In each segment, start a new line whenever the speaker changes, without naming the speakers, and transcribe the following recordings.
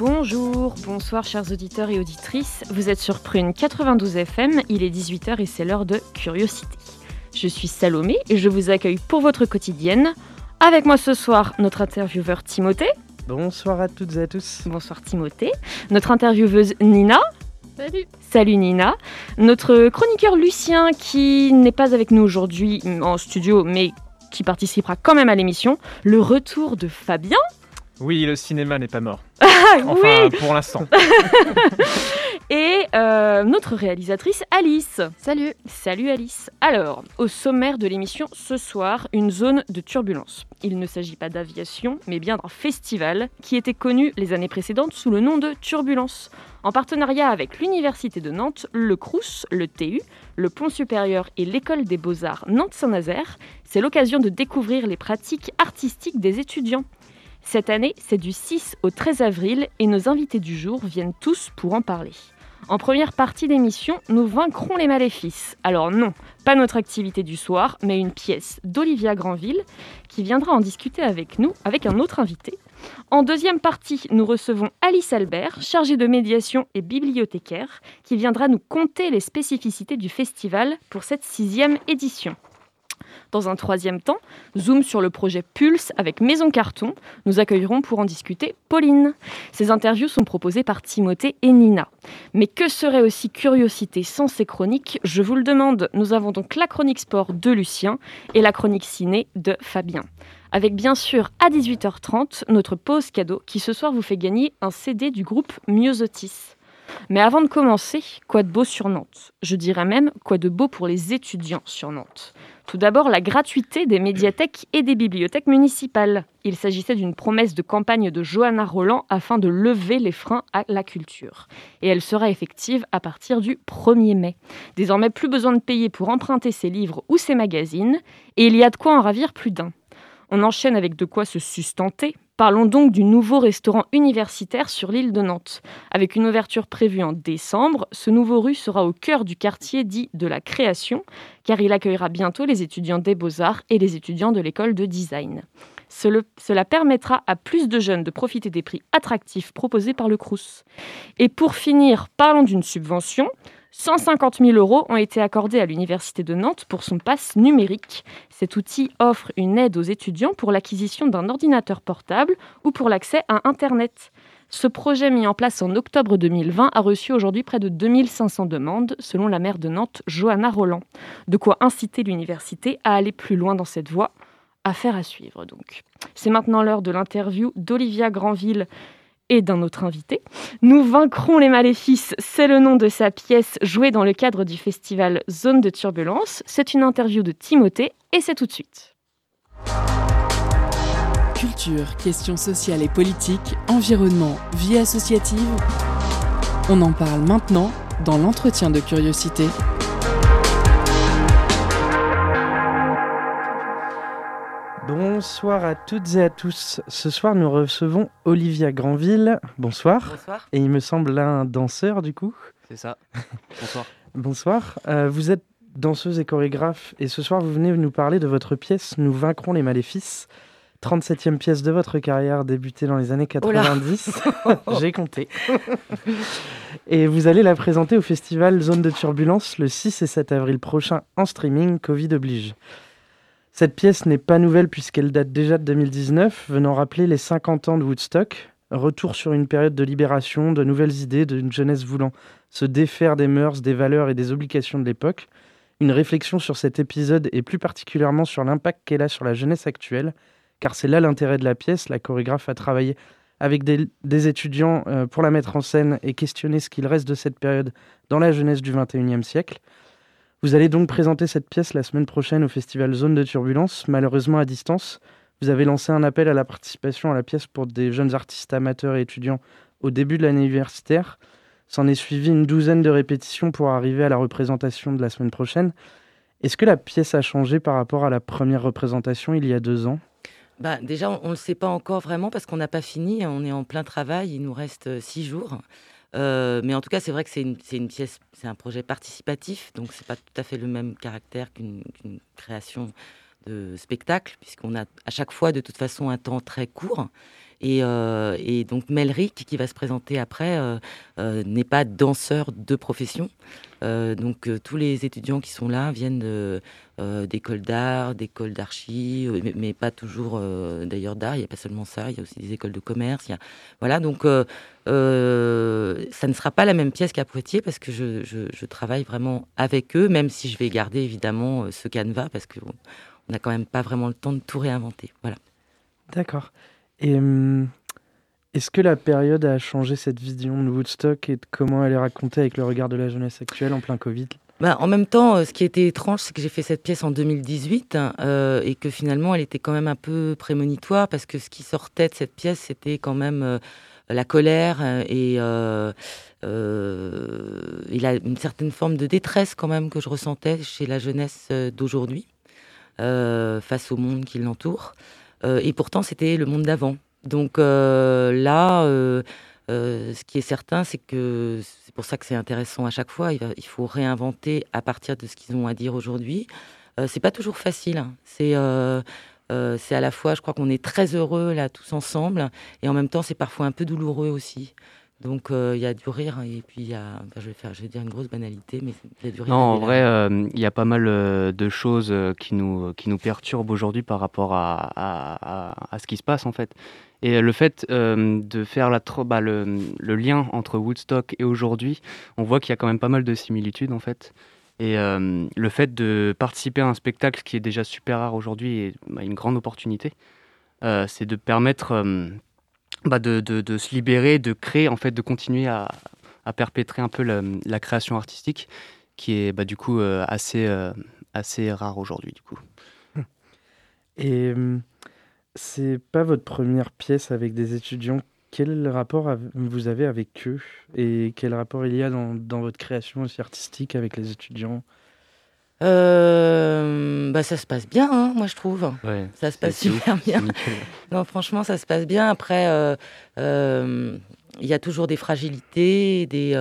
Bonjour, bonsoir chers auditeurs et auditrices. Vous êtes sur Prune 92 FM, il est 18h et c'est l'heure de Curiosité. Je suis Salomé et je vous accueille pour votre quotidienne. Avec moi ce soir, notre intervieweur Timothée.
Bonsoir à toutes et à tous.
Bonsoir Timothée. Notre intervieweuse Nina.
Salut.
Salut Nina. Notre chroniqueur Lucien qui n'est pas avec nous aujourd'hui en studio mais qui participera quand même à l'émission. Le retour de Fabien.
Oui, le cinéma n'est pas mort.
Ah
Enfin,
oui
pour l'instant.
Et euh, notre réalisatrice Alice.
Salut.
Salut Alice. Alors, au sommaire de l'émission ce soir, une zone de turbulence. Il ne s'agit pas d'aviation, mais bien d'un festival qui était connu les années précédentes sous le nom de Turbulence. En partenariat avec l'Université de Nantes, le CRUS, le TU, le Pont Supérieur et l'École des Beaux-Arts Nantes-Saint-Nazaire, c'est l'occasion de découvrir les pratiques artistiques des étudiants. Cette année, c'est du 6 au 13 avril et nos invités du jour viennent tous pour en parler. En première partie d'émission, nous vaincrons les maléfices. Alors non, pas notre activité du soir, mais une pièce d'Olivia Granville qui viendra en discuter avec nous, avec un autre invité. En deuxième partie, nous recevons Alice Albert, chargée de médiation et bibliothécaire, qui viendra nous conter les spécificités du festival pour cette sixième édition. Dans un troisième temps, zoom sur le projet Pulse avec Maison Carton. Nous accueillerons pour en discuter Pauline. Ces interviews sont proposées par Timothée et Nina. Mais que serait aussi Curiosité sans ces chroniques Je vous le demande. Nous avons donc la chronique sport de Lucien et la chronique ciné de Fabien. Avec bien sûr à 18h30 notre pause cadeau qui ce soir vous fait gagner un CD du groupe Myosotis. Mais avant de commencer, quoi de beau sur Nantes? Je dirais même quoi de beau pour les étudiants sur Nantes? Tout d'abord, la gratuité des médiathèques et des bibliothèques municipales. Il s'agissait d'une promesse de campagne de Johanna Roland afin de lever les freins à la culture. Et elle sera effective à partir du 1er mai. Désormais, plus besoin de payer pour emprunter ses livres ou ses magazines, et il y a de quoi en ravir plus d'un. On enchaîne avec de quoi se sustenter. Parlons donc du nouveau restaurant universitaire sur l'île de Nantes. Avec une ouverture prévue en décembre, ce nouveau rue sera au cœur du quartier dit de la création, car il accueillera bientôt les étudiants des beaux-arts et les étudiants de l'école de design. Cela permettra à plus de jeunes de profiter des prix attractifs proposés par le Crous. Et pour finir, parlons d'une subvention. 150 000 euros ont été accordés à l'Université de Nantes pour son pass numérique. Cet outil offre une aide aux étudiants pour l'acquisition d'un ordinateur portable ou pour l'accès à Internet. Ce projet mis en place en octobre 2020 a reçu aujourd'hui près de 2500 demandes, selon la maire de Nantes, Johanna Roland. De quoi inciter l'université à aller plus loin dans cette voie. Affaire à suivre donc. C'est maintenant l'heure de l'interview d'Olivia Granville et d'un autre invité. Nous vaincrons les maléfices, c'est le nom de sa pièce jouée dans le cadre du festival Zone de Turbulence. C'est une interview de Timothée et c'est tout de suite.
Culture, questions sociales et politiques, environnement, vie associative. On en parle maintenant dans l'entretien de curiosité.
Bonsoir à toutes et à tous. Ce soir, nous recevons Olivia Granville. Bonsoir.
Bonsoir.
Et il me semble un danseur, du coup.
C'est ça. Bonsoir.
Bonsoir. Euh, vous êtes danseuse et chorégraphe. Et ce soir, vous venez nous parler de votre pièce Nous vaincrons les maléfices. 37e pièce de votre carrière débutée dans les années 90. J'ai compté. et vous allez la présenter au festival Zone de Turbulence le 6 et 7 avril prochain en streaming, Covid oblige. Cette pièce n'est pas nouvelle puisqu'elle date déjà de 2019, venant rappeler les 50 ans de Woodstock. Retour sur une période de libération, de nouvelles idées, d'une jeunesse voulant se défaire des mœurs, des valeurs et des obligations de l'époque. Une réflexion sur cet épisode et plus particulièrement sur l'impact qu'elle a sur la jeunesse actuelle, car c'est là l'intérêt de la pièce. La chorégraphe a travaillé avec des, étudiants euh, pour la mettre en scène et questionner ce qu'il reste de cette période dans la jeunesse du 21e siècle. Vous allez donc présenter cette pièce la semaine prochaine au festival Zone de Turbulence, malheureusement à distance. Vous avez lancé un appel à la participation à la pièce pour des jeunes artistes amateurs et étudiants au début de l'année universitaire. S'en est suivi une douzaine de répétitions pour arriver à la représentation de la semaine prochaine. Est-ce que la pièce a changé par rapport à la première représentation il y a deux ans?
Bah, Déjà, on ne le sait pas encore vraiment parce qu'on n'a pas fini. On est en plein travail. Il nous reste euh, six jours. Euh, mais en tout cas, c'est vrai que c'est une, une, pièce, c'est un projet participatif, donc c'est pas tout à fait le même caractère qu'une création de spectacle, puisqu'on a à chaque fois de toute façon un temps très court. Et, euh, donc Melric, qui va se présenter après, euh, euh, n'est pas danseur de profession. donc tous les étudiants qui sont là viennent d'écoles d'art, d'écoles d'archi, mais, pas toujours d'ailleurs d'art. Il n'y a pas seulement ça, il y a aussi des écoles de commerce. Voilà, donc ça ne sera pas la même pièce qu'à Poitiers parce que je, travaille vraiment avec eux, même si je vais garder évidemment ce canevas parce qu'on n'a quand même pas vraiment le temps de tout réinventer. Voilà.
D'accord. Et hum, est-ce que la période a changé cette vision de Woodstock et de comment elle est racontée avec le regard de la jeunesse actuelle en plein Covid?
Bah, en même temps, euh, ce qui était étrange, c'est que j'ai fait cette pièce en 2018 euh, et que finalement, elle était quand même un peu prémonitoire parce que ce qui sortait de cette pièce, c'était quand même euh, la colère et, euh, une certaine forme de détresse quand même que je ressentais chez la jeunesse d'aujourd'hui face au monde qui l'entoure. Euh, et pourtant, c'était le monde d'avant. Donc euh, là, euh, ce qui est certain, c'est que c'est pour ça que c'est intéressant à chaque fois. Il, faut réinventer à partir de ce qu'ils ont à dire aujourd'hui. c'est pas toujours facile. Hein. C'est c'est à la fois, je crois qu'on est très heureux là tous ensemble, et en même temps, c'est parfois un peu douloureux aussi. Donc il y a du rire et puis il y a, je vais faire, je vais dire une grosse banalité, mais il y a du rire.
Non, en vrai, il y a pas mal de choses qui nous qui nous perturbent aujourd'hui par rapport à, à, à, ce qui se passe en fait. Et le fait de faire la bah, le, le, lien entre Woodstock et aujourd'hui, on voit qu'il y a quand même pas mal de similitudes en fait. Et le fait de participer à un spectacle qui est déjà super rare aujourd'hui est bah, une grande opportunité. c'est de permettre bah de, de, se libérer, de créer, en fait, de continuer à, à perpétrer un peu la, création artistique, qui est bah, du coup euh, assez, euh, assez rare aujourd'hui. Du coup.
Et hum, c'est pas votre première pièce avec des étudiants. Quel rapport vous avez avec eux? Et quel rapport il y a dans, dans votre création aussi artistique avec les étudiants?
Euh, bah ça se passe bien, hein, moi je trouve. ça se passe super bien. non, franchement, ça se passe bien. Après, euh, euh, il y a toujours des fragilités, des,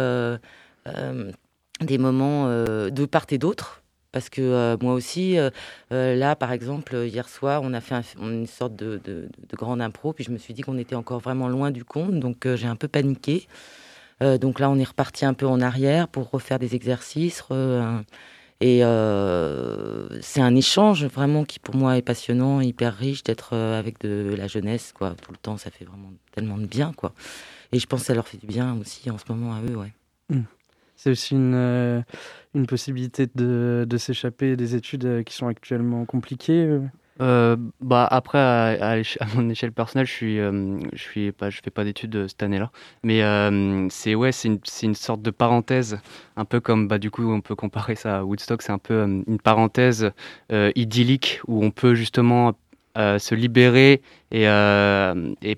des moments de part et d'autre. Parce que moi aussi, là, par exemple, hier soir, on a fait une sorte de, de, de, grande impro, puis je me suis dit qu'on était encore vraiment loin du compte, donc j'ai un peu paniqué. donc là, on est reparti un peu en arrière pour refaire des exercices. Et euh, c'est un échange vraiment qui pour moi est passionnant, hyper riche d'être euh, avec de la jeunesse quoi. Tout le temps, ça fait vraiment tellement de bien quoi. Et je pense que ça leur fait du bien aussi en ce moment à eux, ouais.
Mmh. C'est aussi une, euh, une possibilité de, de s'échapper des études qui sont actuellement compliquées.
Euh, bah après à, mon échelle personnelle je suis euh, je suis pas je fais pas d'études euh, cette année-là. Mais c'est ouais c'est une, une, sorte de parenthèse un peu comme bah du coup on peut comparer ça à Woodstock. C'est un peu une parenthèse idyllique où on peut justement se libérer et, et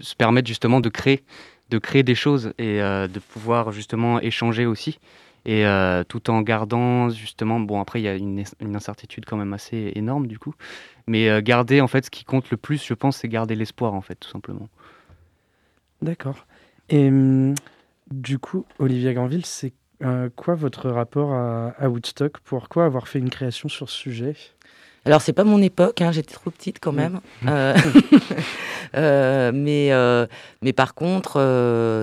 se permettre justement de créer de créer des choses et de pouvoir justement échanger aussi. Et tout en gardant justement bon après il y a une, incertitude quand même assez énorme du coup mais euh, garder, en fait, ce qui compte le plus, je pense, c'est garder l'espoir, en fait, tout simplement.
D'accord. Et hum, du coup, Olivier Granville, c'est euh, quoi votre rapport à, à, Woodstock? Pourquoi avoir fait une création sur ce sujet?
Alors c'est pas mon époque, hein, j'étais trop petite quand même. Euh, mais mais par contre,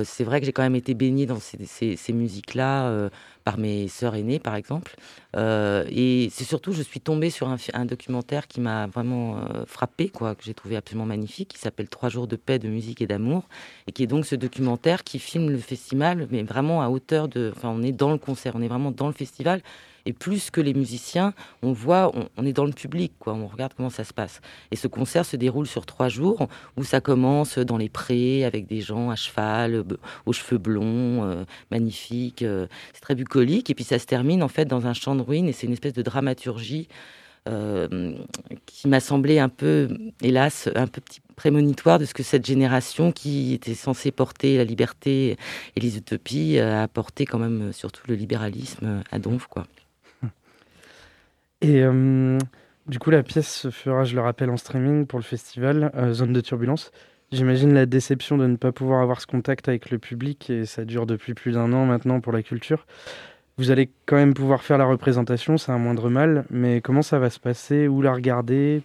c'est vrai que j'ai quand même été baignée dans ces, ces, ces musiques-là par mes sœurs aînées, par exemple. Euh, et c'est surtout, je suis tombée sur un, documentaire qui m'a vraiment euh, frappé, quoi, que j'ai trouvé absolument magnifique, qui s'appelle Trois jours de paix, de musique et d'amour, et qui est donc ce documentaire qui filme le festival, mais vraiment à hauteur de. Enfin, on est dans le concert, on est vraiment dans le festival. Et plus que les musiciens, on voit, on, est dans le public, quoi. On regarde comment ça se passe. Et ce concert se déroule sur trois jours, où ça commence dans les prés avec des gens à cheval, aux cheveux blonds, euh, magnifiques. Euh, c'est très bucolique. Et puis ça se termine en fait dans un champ de ruines. Et c'est une espèce de dramaturgie euh, qui m'a semblé un peu hélas, un peu prémonitoire de ce que cette génération qui était censée porter la liberté et les utopies a apporté quand même surtout le libéralisme à Donf, quoi.
Et du coup, la pièce se fera, je le rappelle, en streaming pour le festival Zone de Turbulence. J'imagine la déception de ne pas pouvoir avoir ce contact avec le public et ça dure depuis plus d'un an maintenant pour la culture. Vous allez quand même pouvoir faire la représentation, c'est un moindre mal, mais comment ça va se passer? Où la regarder?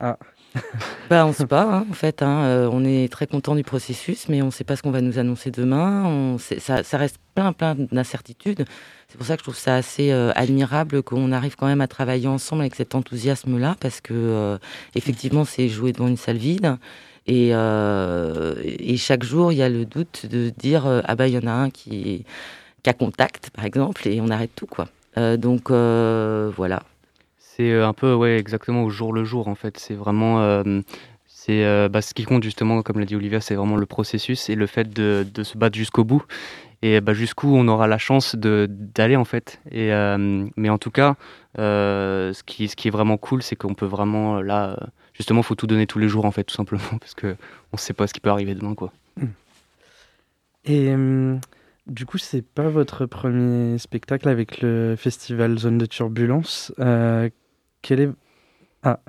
Ah. bah, on ne sait pas, hein, en fait. Hein. Euh, on est très content du processus, mais on ne sait pas ce qu'on va nous annoncer demain. Ça, ça, reste plein, plein d'incertitudes. C'est pour ça que je trouve ça assez euh, admirable qu'on arrive quand même à travailler ensemble avec cet enthousiasme-là, parce que euh, effectivement, c'est jouer devant une salle vide. Et, et, chaque jour, il y a le doute de dire ah bah il y en a un qui, qui a contact, par exemple, et on arrête tout, quoi. donc voilà.
C'est euh, un peu, ouais, exactement au jour le jour, en fait. C'est vraiment. Euh, c'est euh, bah, ce qui compte, justement, comme l'a dit Olivia, c'est vraiment le processus et le fait de, de se battre jusqu'au bout. Et bah, jusqu'où on aura la chance d'aller, en fait. Et, mais en tout cas, ce, qui, ce qui est vraiment cool, c'est qu'on peut vraiment, là, justement, il faut tout donner tous les jours, en fait, tout simplement, parce qu'on ne sait pas ce qui peut arriver demain, quoi.
Et. Du coup, c'est pas votre premier spectacle avec le festival Zone de Turbulence. Quel est. Ah,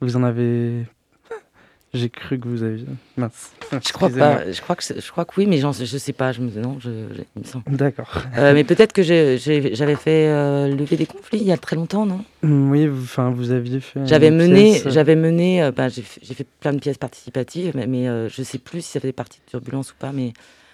vous en avez. J'ai cru que vous aviez. Mince.
Je crois pas. Je crois que je crois que oui, mais je sais pas. Je me non, je, il me semble.
D'accord.
Euh, mais peut-être que j'avais fait euh, lever des conflits il y a très longtemps, non?
Mm, Oui, enfin vous, aviez fait.
J'avais mené, j'avais mené. Euh, bah, j'ai fait plein de pièces participatives, mais, mais je sais plus si ça faisait partie de Turbulence ou pas, mais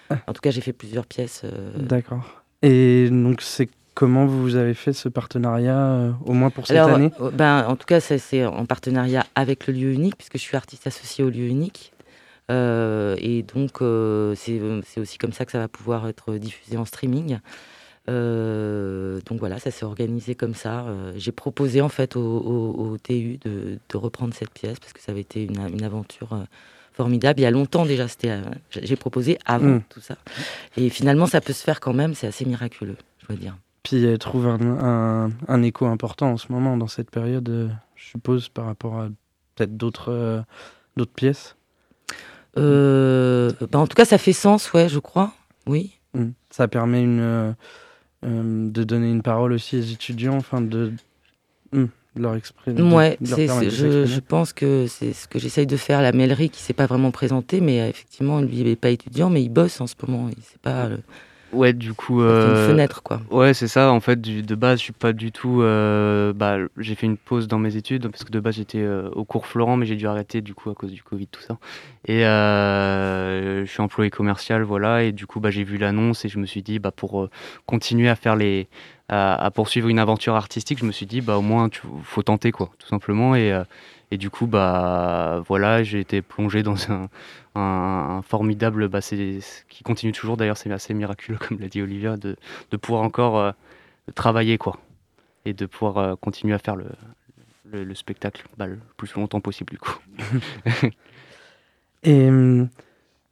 ah. en tout cas j'ai fait plusieurs pièces.
D'accord. Et donc c'est Comment vous avez fait ce partenariat, euh, au moins pour cette année?
euh, ben, En tout cas, c'est en partenariat avec le lieu unique, puisque je suis artiste associé au lieu unique. Euh, et donc, c'est aussi comme ça que ça va pouvoir être diffusé en streaming. donc voilà, ça s'est organisé comme ça. J'ai proposé en fait au, TU de, reprendre cette pièce parce que ça avait été une, aventure formidable. Il y a longtemps déjà, j'ai proposé avant hmm. tout ça. Et finalement, ça peut se faire quand même. C'est assez miraculeux, je dois dire.
Puis elle trouve un, un, écho important en ce moment, dans cette période, euh, je suppose, par rapport à peut-être d'autres euh, d'autres pièces
euh, bah En tout cas, ça fait sens, ouais, je crois. Oui.
Mmh. Ça permet une, de donner une parole aussi aux étudiants, enfin de, mmh, leur exprimer.
Ouais, je, je, pense que c'est ce que j'essaye de faire. La mêlerie qui ne s'est pas vraiment présentée, mais effectivement, lui, il n'est pas étudiant, mais il bosse en ce moment. Il sait pas.
Ouais, du coup.
Euh, une fenêtre, quoi.
Ouais, c'est ça. En fait, de base, je suis pas du tout. Euh, bah, j'ai fait une pause dans mes études parce que de base, j'étais euh, au cours Florent, mais j'ai dû arrêter du coup à cause du Covid, tout ça. Et je suis employé commercial, voilà. Et du coup, bah, j'ai vu l'annonce et je me suis dit, bah, pour continuer à faire les. À, poursuivre une aventure artistique, je me suis dit, bah, au moins, il faut tenter, quoi, tout simplement. Et. Et du coup, bah voilà, j'ai été plongé dans un, un, formidable, bah, qui continue toujours d'ailleurs, c'est assez miraculeux, comme l'a dit Olivia, de, de pouvoir encore euh, travailler, quoi. Et de pouvoir euh, continuer à faire le, le, spectacle bah, le plus longtemps possible, du coup.
et hum,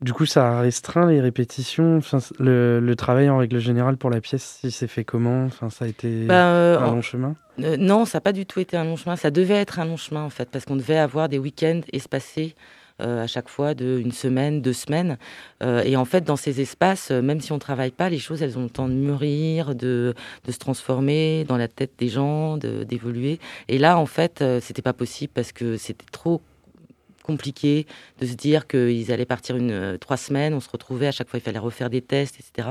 du coup, ça a restreint les répétitions. Enfin, le, le, travail en règle générale pour la pièce, il s'est fait comment? Enfin, Ça a été bah, euh, un long chemin?
Non, ça n'a pas du tout été un long chemin. Ça devait être un long chemin, en fait, parce qu'on devait avoir des week-ends espacés à chaque fois de une semaine, deux semaines. Euh, et en fait, dans ces espaces, euh, même si on ne travaille pas, les choses, elles ont le temps de mûrir, de, de se transformer dans la tête des gens, d'évoluer. Et là, en fait, c'était pas possible parce que c'était trop compliqué de se dire qu'ils allaient partir une trois semaines. On se retrouvait à chaque fois, il fallait refaire des tests, etc.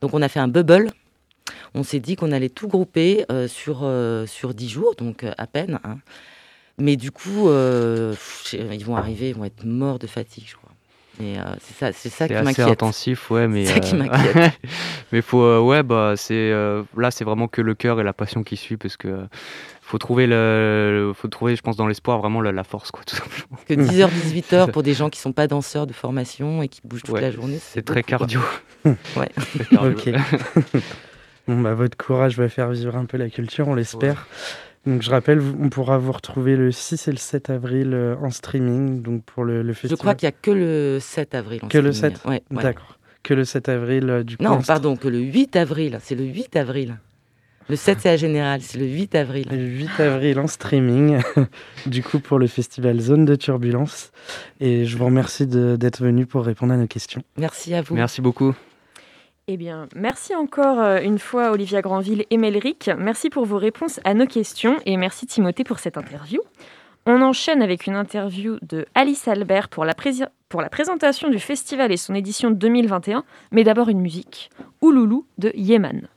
Donc, on a fait un bubble. On s'est dit qu'on allait tout grouper sur sur dix jours, donc à peine. Hein. Mais du coup, euh, ils vont arriver, ils vont être morts de fatigue, je crois. Mais euh, c'est ça, c'est ça qui m'inquiète.
C'est intensif, ouais, mais.
C'est ça qui euh, m'inquiète.
mais faut, ouais, bah, c'est là, c'est vraiment que le cœur et la passion qui suit, parce que faut trouver le, faut trouver, je pense, dans l'espoir vraiment la, force, quoi, tout simplement.
Que 10h, 18h pour des gens qui sont pas danseurs de formation et qui bougent toute la journée.
C'est très cardio.
ouais.
ok. bon, bah, votre courage va faire vivre un peu la culture, on l'espère. Donc je rappelle, on pourra vous retrouver le 6 et le 7 avril euh, en streaming donc pour le, festival.
Je crois qu'il n'y a que le 7 avril en
que
le
7
ouais,
D'accord. Que le 7 avril euh, du coup.
Non, pardon, que le 8 avril. C'est le 8 avril. Le 7, c'est à Général, c'est le 8 avril.
Le 8 avril en streaming, du coup, pour le festival Zone de Turbulence. Et je vous remercie d'être venu pour répondre à nos questions.
Merci à vous.
Merci beaucoup.
Eh bien, merci encore euh, une fois Olivia Granville et Melric. Merci pour vos réponses à nos questions et merci Timothée pour cette interview. On enchaîne avec une interview de Alice Albert pour la, présentation du festival et son édition 2021, mais d'abord une musique, Ouloulou de Yeman.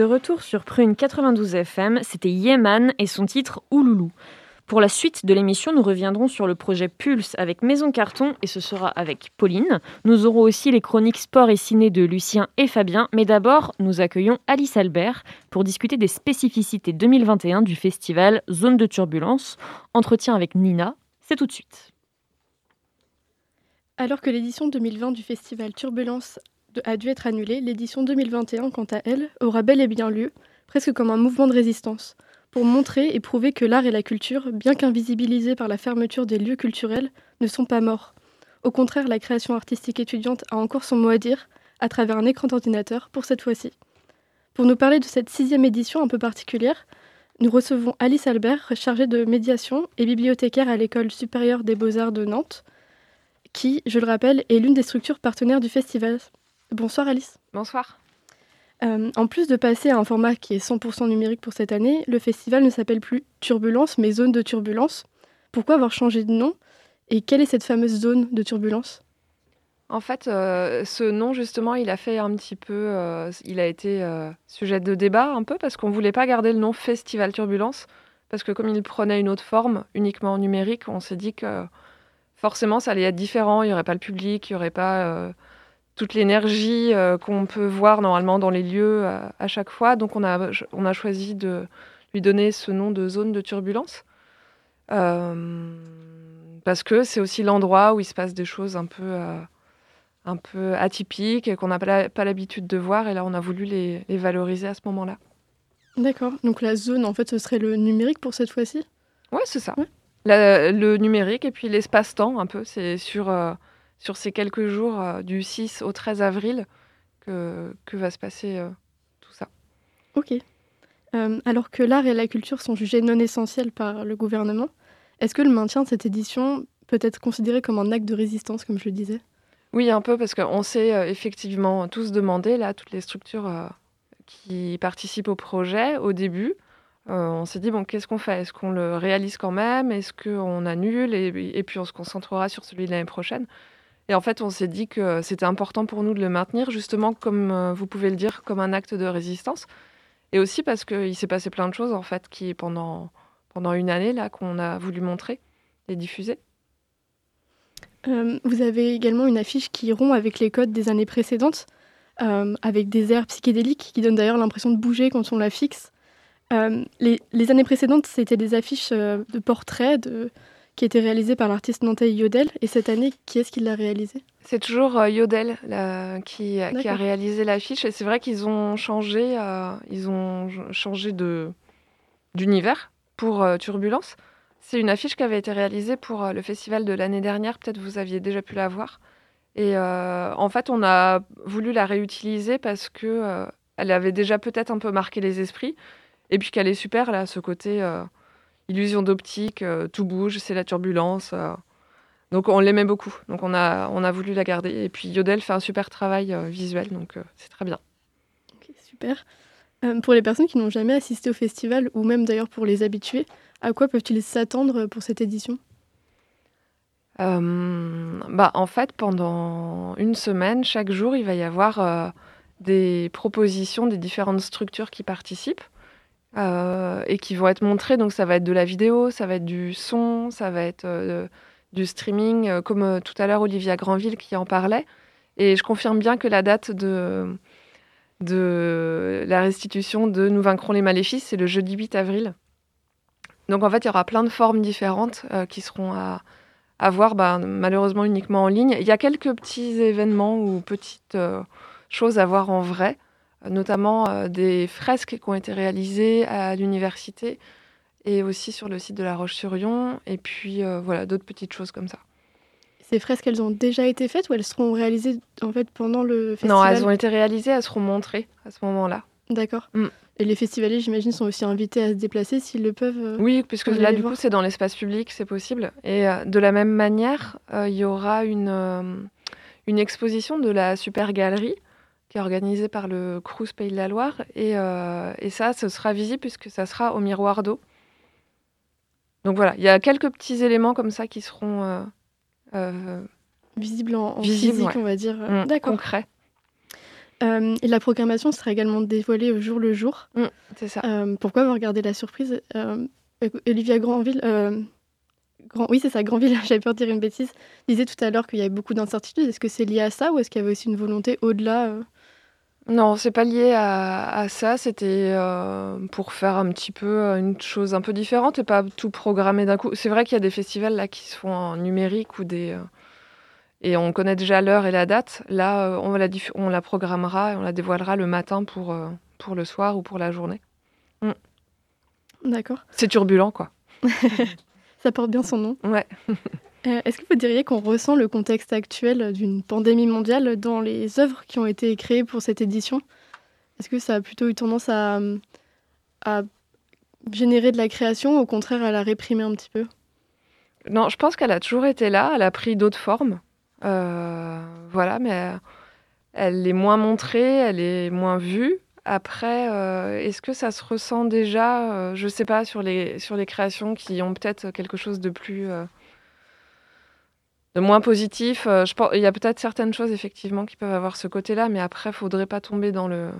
De retour sur Prune 92 FM, c'était Yeman et son titre Ouloulou. Pour la suite de l'émission, nous reviendrons sur le projet Pulse avec Maison Carton et ce sera avec Pauline. Nous aurons aussi les chroniques sport et ciné de Lucien et Fabien, mais d'abord, nous accueillons Alice Albert pour discuter des spécificités 2021 du festival Zone de Turbulence. Entretien avec Nina, c'est tout de suite.
Alors que l'édition 2020 du festival Turbulence a dû être annulée, l'édition 2021, quant à elle, aura bel et bien lieu, presque comme un mouvement de résistance pour montrer et prouver que l'art et la culture, bien qu'invisibilisés par la fermeture des lieux culturels, ne sont pas morts. Au contraire, la création artistique étudiante a encore son mot à dire à travers un écran d'ordinateur pour cette fois-ci. Pour nous parler de cette sixième édition un peu particulière, nous recevons Alice Albert, chargée de médiation et bibliothécaire à l'École supérieure des beaux-arts de Nantes, qui, je le rappelle, est l'une des structures partenaires du festival. Bonsoir Alice.
Bonsoir.
Euh, en plus de passer à un format qui est 100% numérique pour cette année, le festival ne s'appelle plus Turbulence, mais Zone de Turbulence. Pourquoi avoir changé de nom Et quelle est cette fameuse zone de turbulence?
En fait, euh, ce nom, justement, il a fait un petit peu. Euh, il a été sujet de débat un peu parce qu'on ne voulait pas garder le nom Festival Turbulence. Parce que comme il prenait une autre forme, uniquement numérique, on s'est dit que forcément ça allait être différent. Il n'y aurait pas le public, il n'y aurait pas toute l'énergie euh, qu'on peut voir normalement dans les lieux euh, à, chaque fois. Donc on a, on a choisi de lui donner ce nom de zone de turbulence. Euh, parce que c'est aussi l'endroit où il se passe des choses un peu, un peu atypiques et qu'on n'a pas l'habitude de voir. Et là, on a voulu les, les valoriser à ce moment-là.
D'accord. Donc la zone, en fait, ce serait le numérique pour cette fois-ci?
Ouais, c'est ça. le numérique et puis l'espace-temps, un peu. C'est sur sur ces quelques jours euh, du 6 au 13 avril que, que va se passer euh, tout ça.
Ok. Euh, alors que l'art et la culture sont jugés non essentiels par le gouvernement, est-ce que le maintien de cette édition peut être considéré comme un acte de résistance, comme je le disais?
Oui, un peu, parce qu'on s'est effectivement tous demandé, là, toutes les structures qui participent au projet, au début, on s'est dit, bon, qu'est-ce qu'on fait? Est-ce qu'on le réalise quand même? Est-ce qu'on annule? Et, et, puis on se concentrera sur celui de l'année prochaine et en fait, on s'est dit que c'était important pour nous de le maintenir, justement, comme euh, vous pouvez le dire, comme un acte de résistance. Et aussi parce qu'il s'est passé plein de choses, en fait, qui pendant, pendant une année, là, qu'on a voulu montrer et diffuser.
Euh, vous avez également une affiche qui rompt avec les codes des années précédentes, euh, avec des airs psychédéliques qui donnent d'ailleurs l'impression de bouger quand on la fixe. les, les, années précédentes, c'était des affiches de portraits, de, qui a été réalisé par l'artiste nantais Yodel. Et cette année, qui est-ce qui l'a réalisé?
C'est toujours euh, Yodel qui, qui, a réalisé l'affiche. Et c'est vrai qu'ils ont changé, euh, ils ont changé de d'univers pour euh, Turbulence. C'est une affiche qui avait été réalisée pour le festival de l'année dernière. Peut-être vous aviez déjà pu la voir. Et en fait, on a voulu la réutiliser parce que elle avait déjà peut-être un peu marqué les esprits. Et puis qu'elle est super, là, ce côté illusion d'optique, euh, tout bouge, c'est la turbulence. Euh. Donc on l'aimait beaucoup, donc on a, on a voulu la garder. Et puis Yodel fait un super travail euh, visuel, donc c'est très bien.
Ok, super. pour les personnes qui n'ont jamais assisté au festival, ou même d'ailleurs pour les habitués, à quoi peuvent-ils s'attendre pour cette édition?
Bah, En fait, pendant une semaine, chaque jour, il va y avoir des propositions des différentes structures qui participent. Euh, et qui vont être montrés. Donc ça va être de la vidéo, ça va être du son, ça va être euh, du streaming, euh, comme tout à l'heure Olivia Granville qui en parlait. Et je confirme bien que la date de, la restitution de Nous vaincrons les maléfices, c'est le jeudi 8 avril. Donc en fait, il y aura plein de formes différentes qui seront à, à voir, bah, malheureusement uniquement en ligne. Il y a quelques petits événements ou petites choses à voir en vrai notamment euh, des fresques qui ont été réalisées à l'université et aussi sur le site de La Roche-sur-Yon, et puis euh, voilà, d'autres petites choses comme ça.
Ces fresques, elles ont déjà été faites ou elles seront réalisées en fait pendant le festival
Non, elles ont été réalisées, elles seront montrées à ce moment-là.
D'accord. Mm. Et les festivaliers, j'imagine, sont aussi invités à se déplacer s'ils le peuvent euh,
Oui, puisque là, du coup, c'est dans l'espace public, c'est possible. Et de la même manière, il y aura une, une exposition de la Super Galerie qui est organisé par le Crous Pays de la Loire. Et, euh, et, ça, ce sera visible puisque ça sera au miroir d'eau. Donc voilà, il y a quelques petits éléments comme ça qui seront euh,
euh visibles en, physique, on va dire.
Mmh, D'accord. Concret.
et la programmation sera également dévoilée au jour le jour.
Mm, c'est ça.
pourquoi vous regardez la surprise Olivia Granville, Grand... oui c'est ça, Granville, j'avais peur de dire une bêtise, disait tout à l'heure qu'il y avait beaucoup d'incertitudes. Est-ce que c'est lié à ça ou est-ce qu'il y avait aussi une volonté au-delà
non, c'est pas lié à, ça. C'était euh, pour faire un petit peu euh, une chose un peu différente et pas tout programmer d'un coup. C'est vrai qu'il y a des festivals là qui se font en numérique ou des euh, et on connaît déjà l'heure et la date. Là, on la, on la programmera et on la dévoilera le matin pour pour le soir ou pour la journée.
Mm. D'accord.
C'est turbulent, quoi.
ça porte bien son nom.
Ouais.
Euh, est-ce que vous diriez qu'on ressent le contexte actuel d'une pandémie mondiale dans les œuvres qui ont été créées pour cette édition? Est-ce que ça a plutôt eu tendance à, générer de la création, ou au contraire à la réprimer un petit peu?
Non, je pense qu'elle a toujours été là, elle a pris d'autres formes. Euh, voilà, mais elle est moins montrée, elle est moins vue. Après, euh, est-ce que ça se ressent déjà? Je ne sais pas, sur les, sur les créations qui ont peut-être quelque chose de plus de moins positif. Euh, je pense, il y a peut-être certaines choses effectivement qui peuvent avoir ce côté-là, mais après, faudrait pas tomber dans le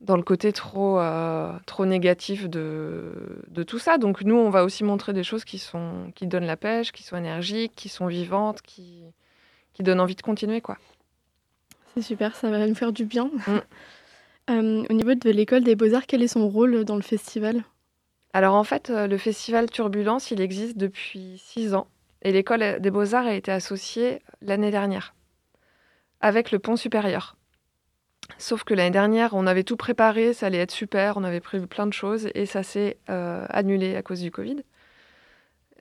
dans le côté trop euh, trop négatif de, de tout ça. Donc nous, on va aussi montrer des choses qui sont qui donnent la pêche, qui sont énergiques, qui sont vivantes, qui qui donnent envie de continuer, quoi.
C'est super, ça va nous faire du bien. Mm. Euh, au niveau de l'école des beaux-arts, quel est son rôle dans le festival?
Alors en fait, le festival Turbulence, il existe depuis six ans. Et l'école des beaux-arts a été associée l'année dernière avec le pont supérieur. Sauf que l'année dernière, on avait tout préparé, ça allait être super, on avait prévu plein de choses et ça s'est euh, annulé à cause du Covid.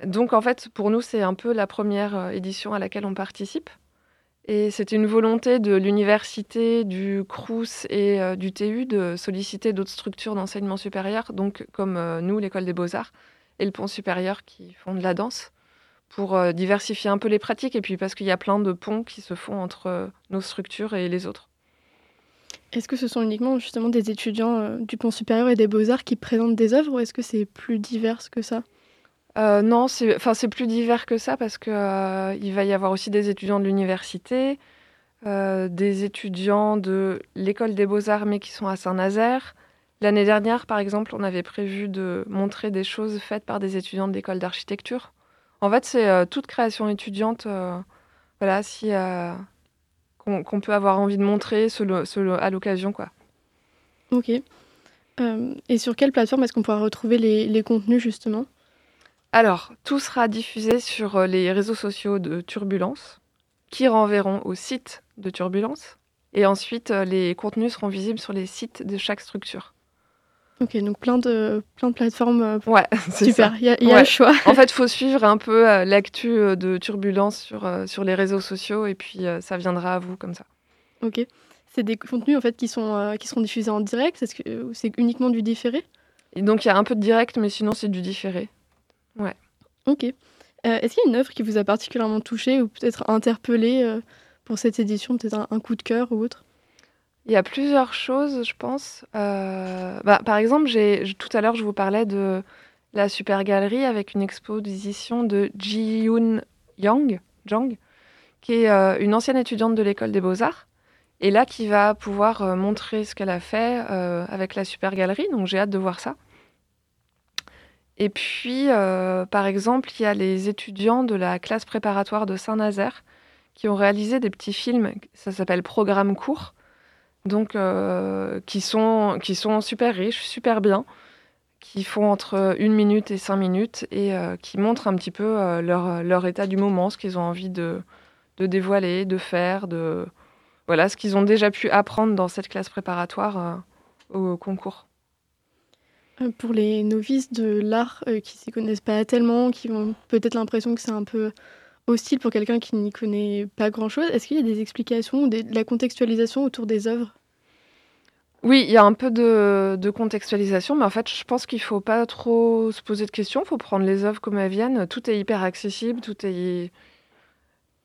Donc en fait, pour nous, c'est un peu la première euh, édition à laquelle on participe. Et c'était une volonté de l'université, du CRUS et euh, du TU de solliciter d'autres structures d'enseignement supérieur, donc comme nous, l'école des beaux-arts, et le pont supérieur qui font de la danse pour euh, diversifier un peu les pratiques et puis parce qu'il y a plein de ponts qui se font entre euh, nos structures et les autres.
Est-ce que ce sont uniquement justement des étudiants euh, du pont supérieur et des beaux-arts qui présentent des œuvres ou est-ce que c'est plus divers que ça?
Non, c'est plus divers que ça parce qu'il il va y avoir aussi des étudiants de l'université, des étudiants de l'école des beaux-arts mais qui sont à Saint-Nazaire. L'année dernière, par exemple, on avait prévu de montrer des choses faites par des étudiants de l'école d'architecture. En fait, c'est euh, toute création étudiante, euh, voilà, si euh, qu'on peut avoir envie de montrer à l'occasion, quoi.
Ok. et sur quelle plateforme est-ce qu'on pourra retrouver les, contenus justement?
Alors, tout sera diffusé sur les réseaux sociaux de Turbulence, qui renverront au site de Turbulence. Et ensuite, les contenus seront visibles sur les sites de chaque structure.
Ok, donc plein de, plein de plateformes. Euh,
ouais,
super, il y a, y a le choix.
en fait, il faut suivre un peu euh, l'actu euh, de Turbulence sur, sur les réseaux sociaux et puis ça viendra à vous comme ça.
Ok. C'est des contenus en fait qui, sont, qui seront diffusés en direct Est-ce que c'est uniquement du différé?
Et Donc il y a un peu de direct, mais sinon c'est du différé. Ouais.
Ok. Est-ce qu'il y a une œuvre qui vous a particulièrement touché ou peut-être interpellé pour cette édition Peut-être un coup de cœur ou autre?
Il y a plusieurs choses, je pense. Euh, bah, par exemple, tout à l'heure, je vous parlais de la Super Galerie avec une exposition de Ji Yoon Yang, Jang, qui est euh, une ancienne étudiante de l'école des beaux-arts, et là qui va pouvoir euh, montrer ce qu'elle a fait avec la Super Galerie, donc j'ai hâte de voir ça. Et puis, par exemple, il y a les étudiants de la classe préparatoire de Saint-Nazaire qui ont réalisé des petits films, ça s'appelle Programme court, donc euh, qui, sont, qui sont super riches, super bien, qui font entre une minute et cinq minutes et euh, qui montrent un petit peu euh, leur, leur, état du moment, ce qu'ils ont envie de, de, dévoiler, de faire, de voilà ce qu'ils ont déjà pu apprendre dans cette classe préparatoire au concours.
Pour les novices de l'art qui s'y connaissent pas tellement, qui ont peut-être l'impression que c'est un peu hostile pour quelqu'un qui n'y connaît pas grand-chose. Est-ce qu'il y a des explications ou de la contextualisation autour des œuvres?
Oui, il y a un peu de, contextualisation, mais en fait, je pense qu'il ne faut pas trop se poser de questions. Il faut prendre les œuvres comme elles viennent. Tout est hyper accessible, tout est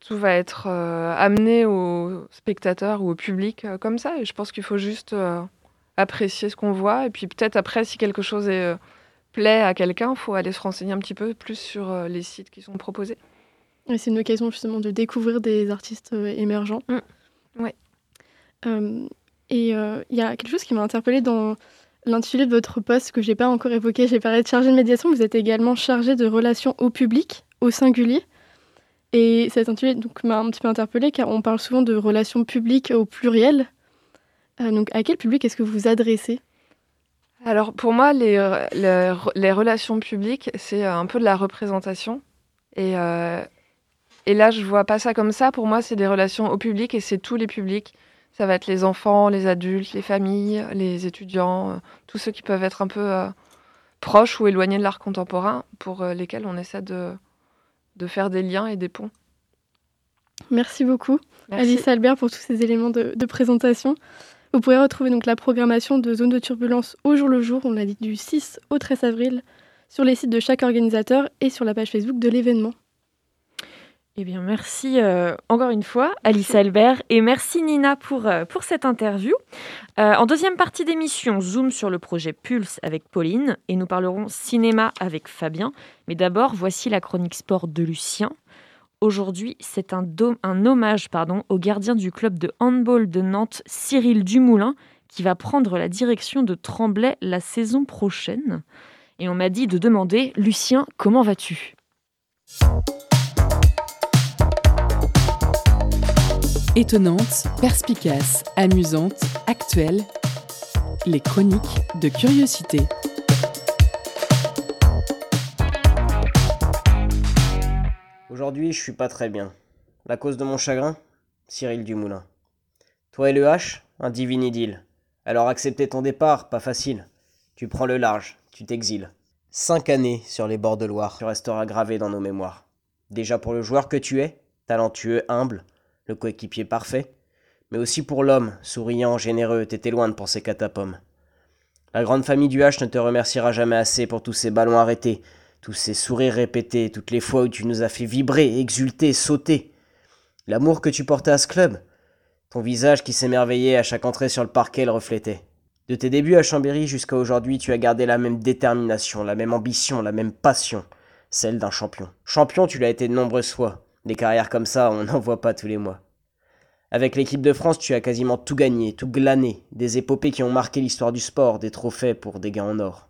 tout va être euh, amené aux spectateurs ou au public euh, comme ça. Et je pense qu'il faut juste euh, apprécier ce qu'on voit. Et puis peut-être après, si quelque chose plaît à quelqu'un, il faut aller se renseigner un petit peu plus sur les sites qui sont proposés.
C'est une occasion justement de découvrir des artistes euh, émergents.
Mm. Ouais.
et il y a quelque chose qui m'a interpellée dans l'intitulé de votre poste que j'ai pas encore évoqué. J'ai parlé de chargé de médiation. Vous êtes également chargé de relations au public, au singulier. Et cet intitulé m'a un petit peu interpellée car on parle souvent de relations publiques au pluriel. Euh, donc à quel public est-ce que vous vous adressez?
Alors pour moi, les, les, relations publiques, c'est euh, un peu de la représentation. Et, euh, et là, je vois pas ça comme ça. Pour moi, c'est des relations au public et c'est tous les publics. Ça va être les enfants, les adultes, les familles, les étudiants, euh, tous ceux qui peuvent être un peu euh, proches ou éloignés de l'art contemporain, pour euh, lesquels on essaie de, de faire des liens et des ponts.
Merci beaucoup, Alice Albert, pour tous ces éléments de, présentation. Vous pourrez retrouver donc la programmation de Zone de Turbulence au jour le jour, on l'a dit du 6 au 13 avril, sur les sites de chaque organisateur et sur la page Facebook de l'événement.
Eh bien, merci euh, encore une fois, Alice Albert, et merci Nina pour, euh, pour cette interview. Euh, en deuxième partie d'émission, zoom sur le projet Pulse avec Pauline, et nous parlerons cinéma avec Fabien. Mais d'abord, voici la chronique sport de Lucien. Aujourd'hui, c'est un, un hommage pardon, au gardien du club de handball de Nantes, Cyril Dumoulin, qui va prendre la direction de Tremblay la saison prochaine. Et on m'a dit de demander, Lucien, comment vas-tu?
Étonnante, perspicace, amusante, actuelle, les chroniques de curiosité.
Aujourd'hui, je suis pas très bien. La cause de mon chagrin Cyril Dumoulin. Toi et le H, un divin idylle. Alors accepter ton départ, pas facile. Tu prends le large, tu t'exiles. Cinq années sur les bords de Loire, tu resteras gravé dans nos mémoires. Déjà pour le joueur que tu es, talentueux, humble, le coéquipier parfait, mais aussi pour l'homme, souriant, généreux, t'étais loin de penser qu'à ta pomme. La grande famille du H ne te remerciera jamais assez pour tous ces ballons arrêtés, tous ces sourires répétés, toutes les fois où tu nous as fait vibrer, exulter, sauter. L'amour que tu portais à ce club, ton visage qui s'émerveillait à chaque entrée sur le parquet le reflétait. De tes débuts à Chambéry jusqu'à aujourd'hui, tu as gardé la même détermination, la même ambition, la même passion, celle d'un champion. Champion, tu l'as été de nombreuses fois. Des carrières comme ça, on n'en voit pas tous les mois. Avec l'équipe de France, tu as quasiment tout gagné, tout glané, des épopées qui ont marqué l'histoire du sport, des trophées pour des gains en or.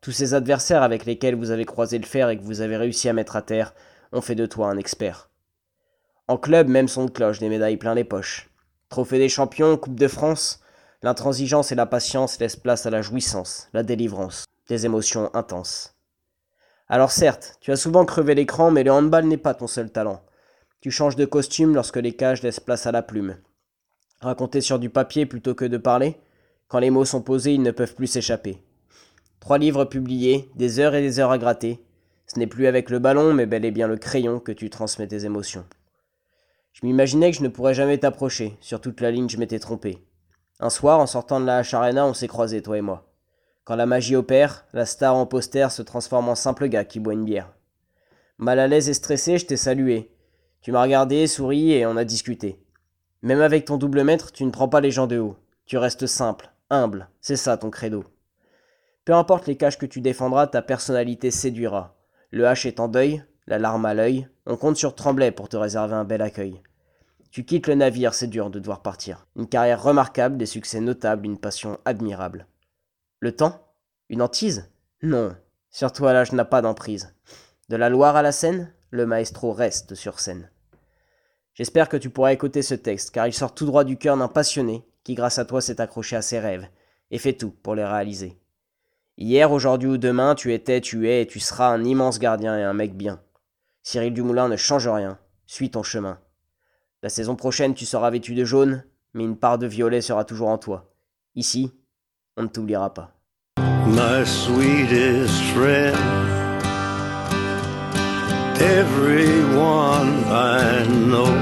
Tous ces adversaires avec lesquels vous avez croisé le fer et que vous avez réussi à mettre à terre ont fait de toi un expert. En club, même son de cloche, des médailles plein les poches. Trophée des champions, Coupe de France, l'intransigeance et la patience laissent place à la jouissance, la délivrance, des émotions intenses. Alors certes, tu as souvent crevé l'écran, mais le handball n'est pas ton seul talent. Tu changes de costume lorsque les cages laissent place à la plume. Raconter sur du papier plutôt que de parler? Quand les mots sont posés, ils ne peuvent plus s'échapper. Trois livres publiés, des heures et des heures à gratter. Ce n'est plus avec le ballon, mais bel et bien le crayon que tu transmets tes émotions. Je m'imaginais que je ne pourrais jamais t'approcher, sur toute la ligne je m'étais trompé. Un soir, en sortant de la H on s'est croisés, toi et moi. Quand la magie opère, la star en poster se transforme en simple gars qui boit une bière. Mal à l'aise et stressé, je t'ai salué. Tu m'as regardé, souri et on a discuté. Même avec ton double mètre, tu ne prends pas les gens de haut. Tu restes simple, humble, c'est ça ton credo. Peu importe les caches que tu défendras, ta personnalité séduira. Le H est en deuil, la larme à l'œil, on compte sur Tremblay pour te réserver un bel accueil. Tu quittes le navire, c'est dur de devoir partir. Une carrière remarquable, des succès notables, une passion admirable. Le temps? Une hantise? Non, surtout à l'âge n'a pas d'emprise. De la Loire à la Seine, le maestro reste sur scène. J'espère que tu pourras écouter ce texte, car il sort tout droit du cœur d'un passionné qui, grâce à toi, s'est accroché à ses rêves et fait tout pour les réaliser. Hier, aujourd'hui ou demain, tu étais, tu es et tu seras un immense gardien et un mec bien. Cyril Dumoulin ne change rien, suis ton chemin. La saison prochaine, tu seras vêtu de jaune, mais une part de violet sera toujours en toi. Ici, on ne t'oubliera pas. My sweetest friend, everyone I know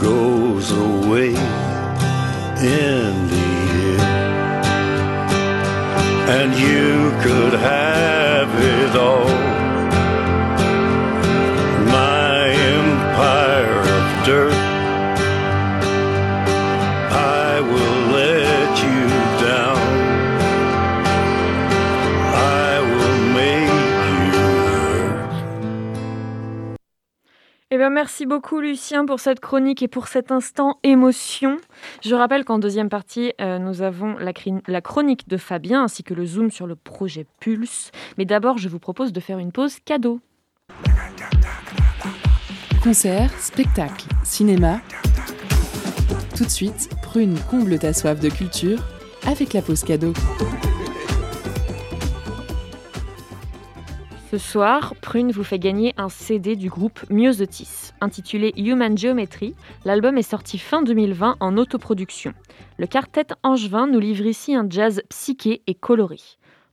goes away in the end, and you could have it all.
Merci beaucoup Lucien pour cette chronique et pour cet instant émotion. Je rappelle qu'en deuxième partie, euh, nous avons la, la, chronique de Fabien ainsi que le zoom sur le projet Pulse. Mais d'abord, je vous propose de faire une pause cadeau.
Concert, spectacle, cinéma. Tout de suite, Prune comble ta soif de culture avec la pause cadeau.
Ce soir, Prune vous fait gagner un CD du groupe Myosotis, intitulé Human Geometry. L'album est sorti fin 2020 en autoproduction. Le quartet Angevin nous livre ici un jazz psyché et coloré.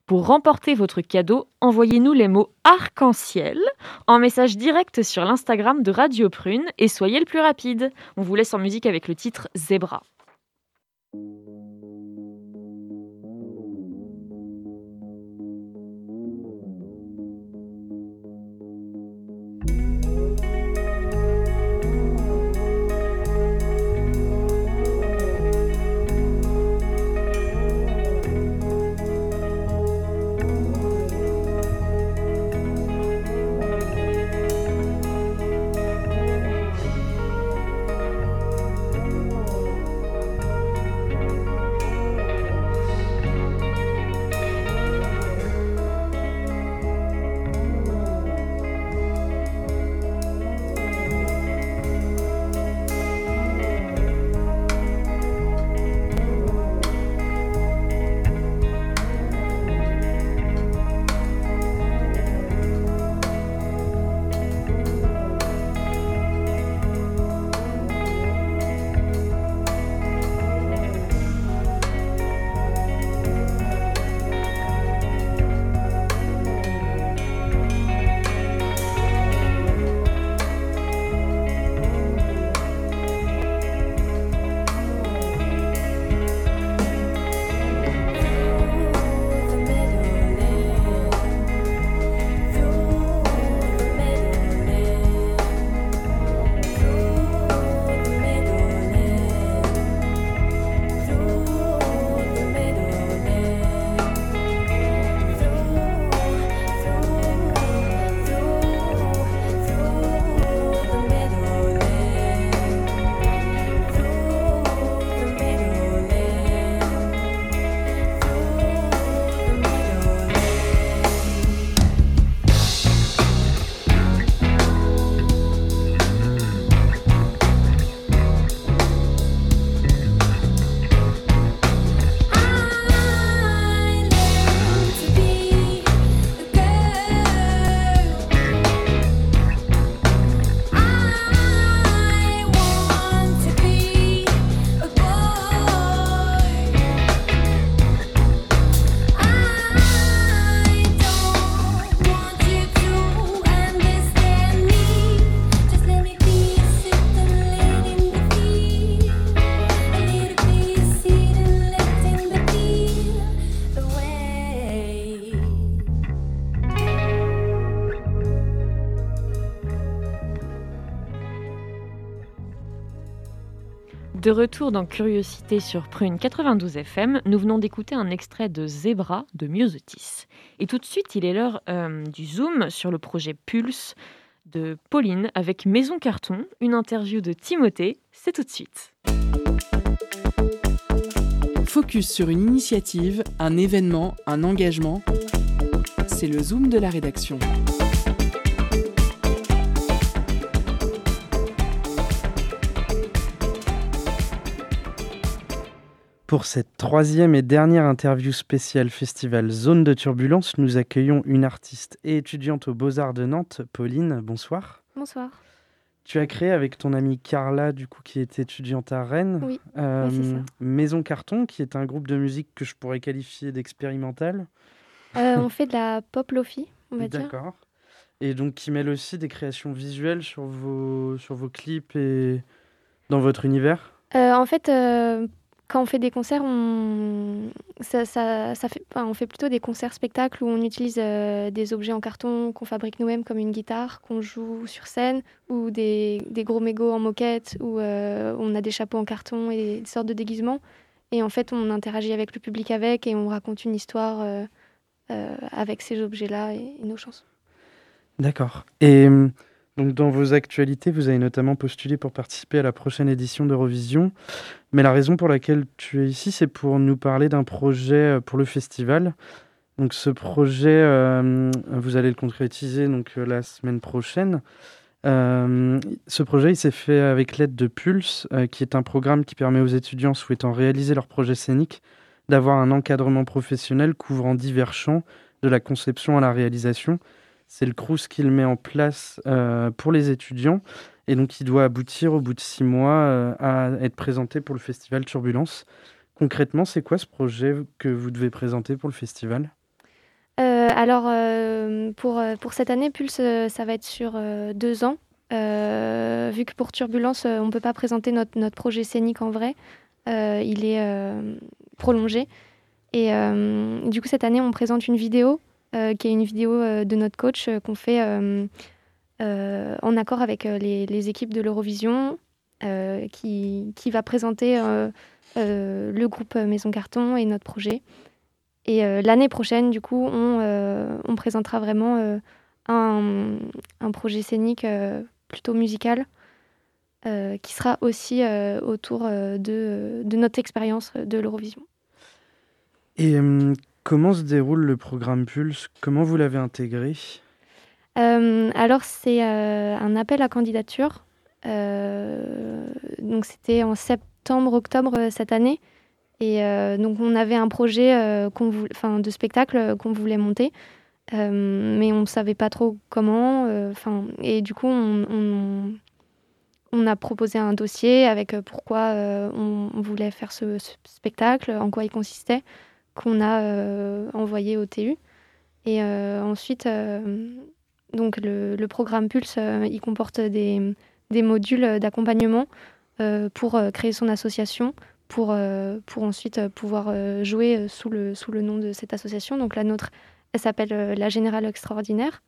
Pour remporter votre cadeau, envoyez-nous les mots arc-en-ciel en message direct sur l'Instagram de Radio Prune et soyez le plus rapide. On vous laisse en musique avec le titre Zebra. De retour dans Curiosité sur Prune 92 FM, nous venons d'écouter un extrait de Zebra de Myosotis. Et tout de suite, il est l'heure euh, du zoom sur le projet Pulse de Pauline avec Maison Carton, une interview de Timothée. C'est tout de suite.
Focus sur une initiative, un événement, un engagement. C'est le zoom de la rédaction.
Pour cette troisième et dernière interview spéciale festival Zone de Turbulence, nous accueillons une artiste et étudiante aux Beaux-Arts de Nantes, Pauline. Bonsoir.
Bonsoir.
Tu as créé avec ton amie Carla, du coup, qui est étudiante à Rennes,
oui, euh,
Maison Carton, qui est un groupe de musique que je pourrais qualifier d'expérimental.
Euh, on fait de la pop lofi, on va dire.
D'accord. Et donc qui mêle aussi des créations visuelles sur vos, sur vos clips et dans votre univers?
Euh, En fait, quand on fait des concerts, on, ça, ça, fait, on fait plutôt des concerts-spectacles où on utilise euh, des objets en carton qu'on fabrique nous-mêmes, comme une guitare qu'on joue sur scène, ou des, des gros mégots en moquette, où euh, on a des chapeaux en carton et des sortes de déguisements. Et en fait, on interagit avec le public avec et on raconte une histoire euh, avec ces objets-là et, nos chansons.
D'accord. Et Donc, dans vos actualités, vous avez notamment postulé pour participer à la prochaine édition d'Eurovision. Mais la raison pour laquelle tu es ici, c'est pour nous parler d'un projet euh, pour le festival. Ce projet, euh, vous allez le concrétiser donc, euh, la semaine prochaine. ce projet, il s'est fait avec l'aide de Pulse, qui est un programme qui permet aux étudiants souhaitant réaliser leur projet scénique d'avoir un encadrement professionnel couvrant divers champs, de la conception à la réalisation. C'est le CRUS qui le met en place euh, pour les étudiants et donc il doit aboutir au bout de six mois euh, à être présenté pour le festival Turbulence. Concrètement, c'est quoi ce projet que vous devez présenter pour le festival?
Euh, Alors, pour, pour cette année, Pulse, ça va être sur deux ans. vu que pour Turbulence, on ne peut pas présenter notre, notre projet scénique en vrai, il est prolongé. Et du coup, cette année, on présente une vidéo qui est une vidéo euh, de notre coach euh, qu'on fait en accord avec les, équipes de l'Eurovision, qui, qui, va présenter le groupe Maison Carton et notre projet. Et l'année prochaine, du coup, on, on présentera vraiment un, un, projet scénique plutôt musical qui sera aussi autour de, de, notre expérience de l'Eurovision.
Et Comment se déroule le programme Pulse? Comment vous l'avez intégré?
Euh, Alors, c'est euh, un appel à candidature. Euh, donc, c'était en septembre-octobre cette année. Et donc, on avait un projet de spectacle qu'on voulait monter. mais on ne savait pas trop comment. Et du coup, on, a proposé un dossier avec pourquoi on, voulait faire ce, spectacle, en quoi il consistait qu'on a euh, envoyé au TU. Et euh, ensuite, euh, donc le, programme Pulse, il comporte des, modules d'accompagnement pour créer son association, pour, ensuite pouvoir jouer sous le, nom de cette association. Donc la nôtre, elle s'appelle la Générale Extraordinaire.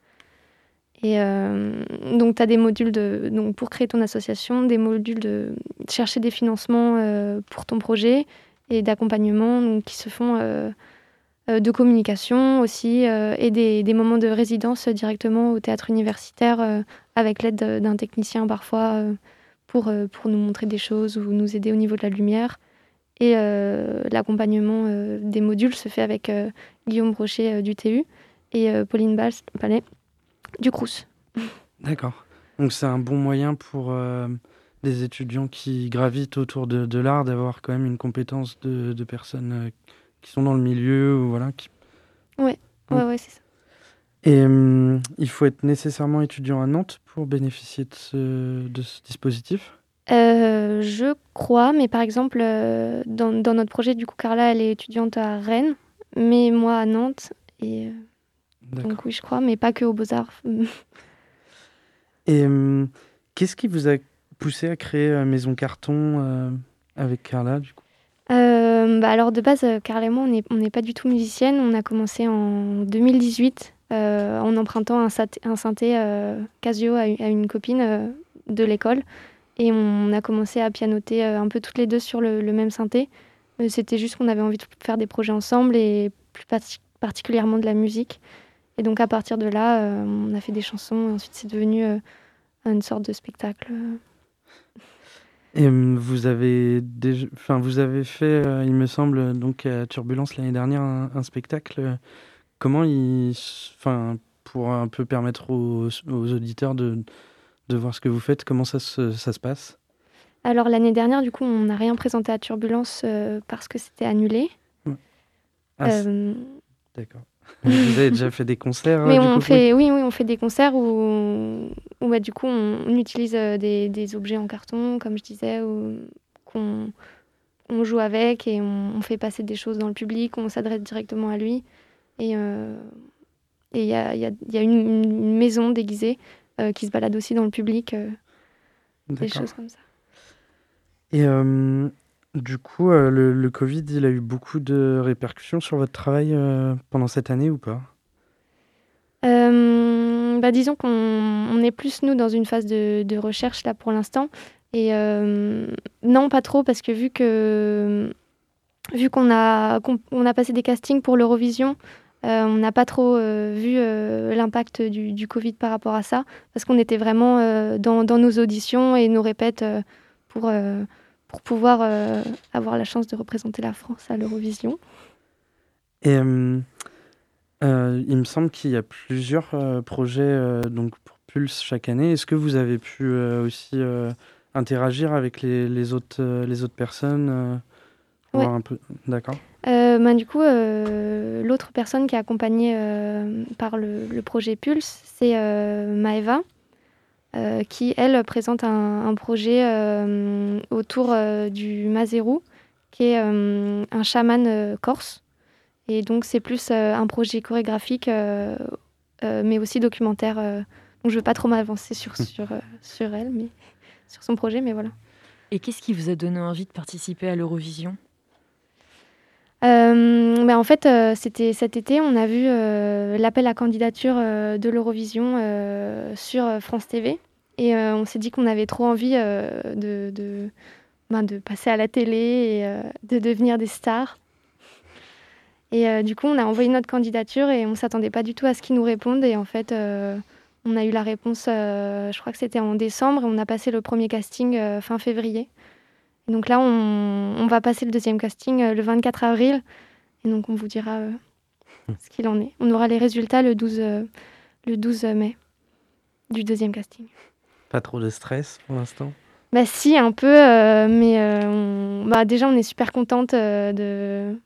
Et donc, tu as des modules de, pour créer ton association, des modules de chercher des financements pour ton projet, et d'accompagnement qui se font euh, euh, de communication aussi euh, et des, moments de résidence directement au théâtre universitaire avec l'aide d'un technicien parfois pour, pour nous montrer des choses ou nous aider au niveau de la lumière. Et l'accompagnement des modules se fait avec Guillaume Brochet du TU et Pauline Palais du CRUS.
D'accord. Donc c'est un bon moyen pour des étudiants qui gravitent autour de, de l'art, d'avoir quand même une compétence de, de, personnes euh, qui sont dans le milieu ou voilà. Qui...
Ouais, ouais, ouais, c'est ça.
Et hum, il faut être nécessairement étudiant à Nantes pour bénéficier de ce, de ce dispositif?
Euh, Je crois, mais par exemple, euh, dans, dans, notre projet, du coup, Carla, elle est étudiante à Rennes, mais moi à Nantes. Et, donc oui, je crois, mais pas que aux Beaux-Arts.
et hum, qu'est-ce qui vous a poussé à créer euh, Maison Carton euh, avec Carla, du coup?
Euh, bah alors de base, Carla et moi, on n'est pas du tout musicienne. On a commencé en 2018 en empruntant un, synthé Casio à, une copine de l'école. Et on a commencé à pianoter un peu toutes les deux sur le, même synthé. C'était juste qu'on avait envie de faire des projets ensemble et plus particulièrement de la musique. Et donc à partir de là, on a fait des chansons. Ensuite, c'est devenu une sorte de spectacle.
Et vous avez, déjà, enfin, vous avez fait, euh, il me semble, donc à Turbulence l'année dernière, un, spectacle. Comment il, enfin, pour un peu permettre aux, auditeurs de, de, voir ce que vous faites, comment ça se, ça se passe?
Alors l'année dernière, du coup, on n'a rien présenté à Turbulence euh, parce que c'était annulé.
Ah, euh, D'accord. Vous avez déjà fait des concerts
Mais on fait, oui. oui. on fait des concerts où, où bah, du coup, on, utilise euh, des, des, objets en carton, comme je disais, qu'on on joue avec et on, fait passer des choses dans le public, on s'adresse directement à lui. Et euh, il y, a, y, a, y, a, une, maison déguisée euh, qui se balade aussi dans le public, des choses comme ça.
Et du coup, euh, le, Covid, il a eu beaucoup de répercussions sur votre travail euh, pendant cette année ou pas?
Euh, bah, Disons qu'on est plus, nous, dans une phase de, recherche là pour l'instant. Et non, pas trop, parce que vu que vu qu'on a, a passé des castings pour l'Eurovision, on n'a pas trop vu l'impact du, du, Covid par rapport à ça, parce qu'on était vraiment dans, dans, nos auditions et nos répètes pour, pour pouvoir avoir la chance de représenter la France à l'Eurovision.
Et euh, il me semble qu'il y a plusieurs euh, projets euh, donc pour Pulse chaque année. Est-ce que vous avez pu aussi interagir avec les, les, autres, les autres personnes
ouais.
un peu... D'accord.
Ben, du coup, l'autre personne qui est accompagnée par le, le, projet Pulse, c'est Maeva. Qui, elle, présente un, un projet autour du Mazérou, qui est un chaman corse. Et donc, c'est plus euh, un projet chorégraphique, euh, euh, mais aussi documentaire. donc, je ne veux pas trop m'avancer sur, sur, sur elle, mais sur son projet, mais voilà.
Et qu'est-ce qui vous a donné envie de participer à l'Eurovision?
Euh, bah, en fait, c'était cet été, on a vu l'appel à candidature de l'Eurovision sur France TV. Et on s'est dit qu'on avait trop envie de, ben, de, passer à la télé et de devenir des stars. Et euh, du coup, on a envoyé notre candidature et on ne s'attendait pas du tout à ce qu'ils nous répondent. Et en fait, euh, on a eu la réponse, euh, je crois que c'était en décembre, et on a passé le premier casting fin février. Et donc là, on, on, va passer le deuxième casting le 24 avril. Et donc, on vous dira ce qu'il en est. On aura les résultats le 12, le 12 mai du deuxième casting.
Pas trop de stress pour l'instant?
Bah si, un peu, mais bah, déjà on est super contente de,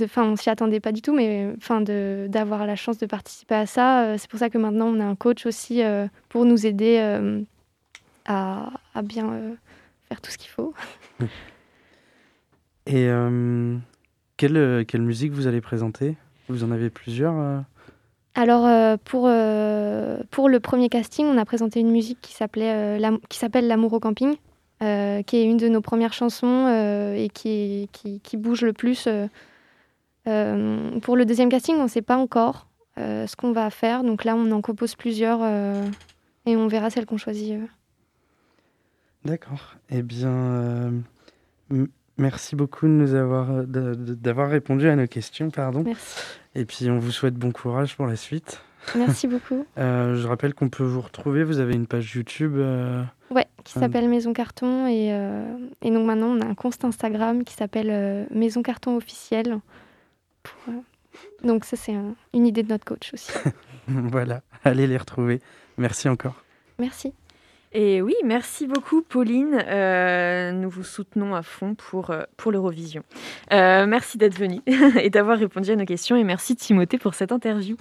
Enfin, on s'y attendait pas du tout, mais enfin, d'avoir la chance de participer à ça. Euh, c'est pour ça que maintenant, on a un coach aussi euh, pour nous aider euh, à, à, bien faire tout ce qu'il faut.
Et quelle, quelle musique vous allez présenter? Vous en avez plusieurs
alors pour, pour le premier casting, on a présenté une musique qui s'appelle L'amour au camping, qui est une de nos premières chansons et qui, qui, qui, bouge le plus euh, pour le deuxième casting, on ne sait pas encore euh, ce qu'on va faire. Donc là, on en compose plusieurs euh, et on verra celle qu'on choisit.
D'accord. Eh bien, merci beaucoup de nous avoir d'avoir répondu à nos questions, pardon.
Merci.
Et puis on vous souhaite bon courage pour la suite.
Merci beaucoup.
je rappelle qu'on peut vous retrouver. Vous avez une page YouTube.
Ouais, qui s'appelle Maison Carton et, et, donc maintenant on a un compte Instagram qui s'appelle Maison Carton officiel. Donc ça, c'est une idée de notre coach aussi.
voilà, allez les retrouver. Merci encore.
Merci.
Et oui, merci beaucoup Pauline. Euh, nous vous soutenons à fond pour, euh, pour l'Eurovision. Euh, merci d'être venue et d'avoir répondu à nos questions. Et merci Timothée pour cette interview.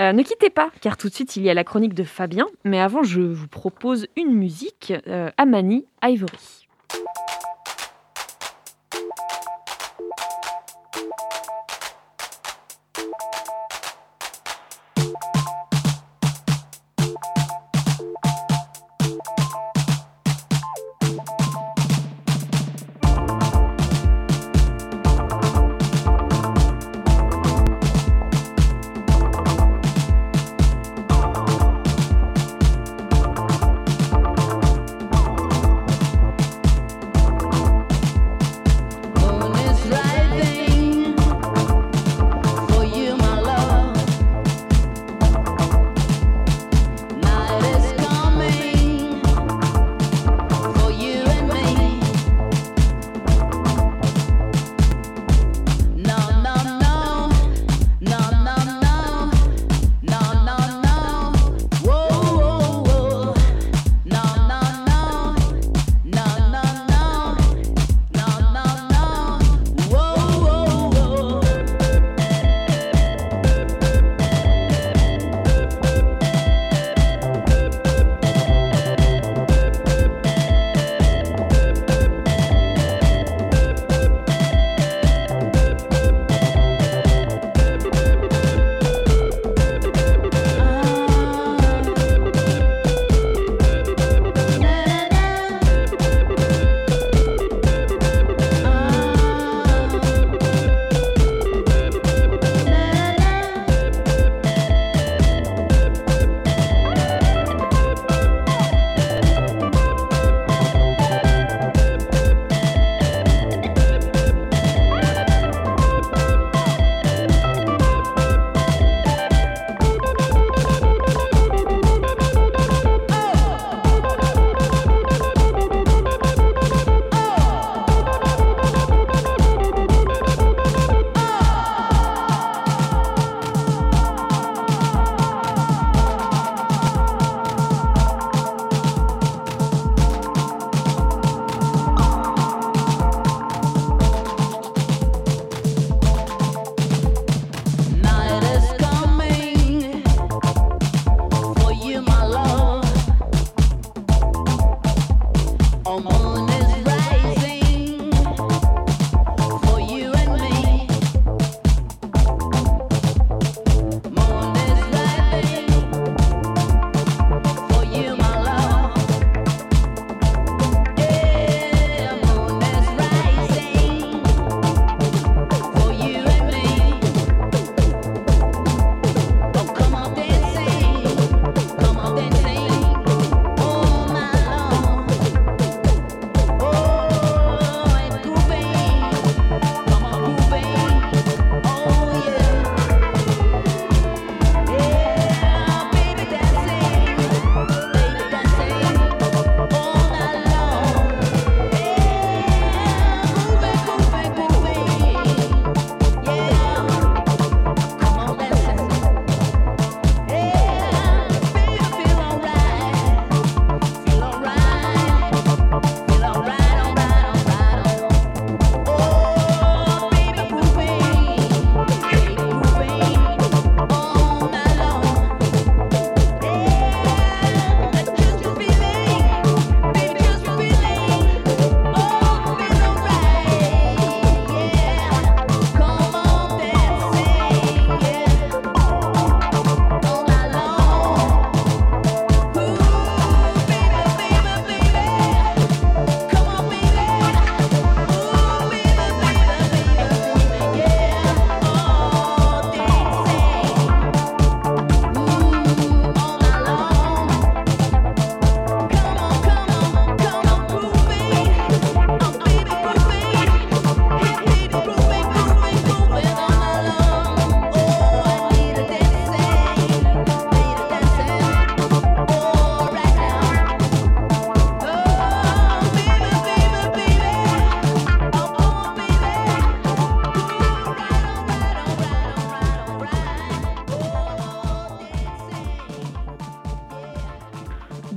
ne quittez pas, car tout de suite il y a la chronique de Fabien. Mais avant, je vous propose une musique, Amani Ivory.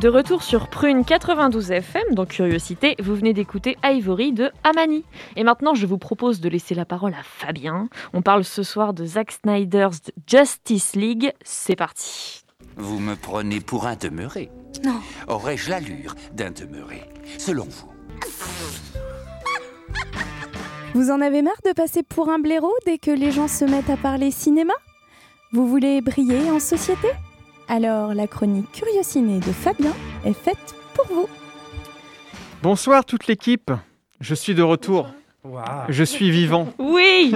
De retour sur Prune 92 FM, dans Curiosité, vous venez d'écouter Ivory de Amani. Et maintenant, je vous propose de laisser la parole à Fabien. On parle ce soir de Zack Snyder's Justice League. C'est parti.
Vous me prenez pour un demeuré
Non.
Aurais-je l'allure d'un demeuré, selon vous?
Vous en avez marre de passer pour un blaireau dès que les gens se mettent à parler cinéma? Vous voulez briller en société? Alors la chronique Curiosiné de Fabien est faite pour vous.
Bonsoir toute l'équipe, je suis de retour. Je suis vivant.
Oui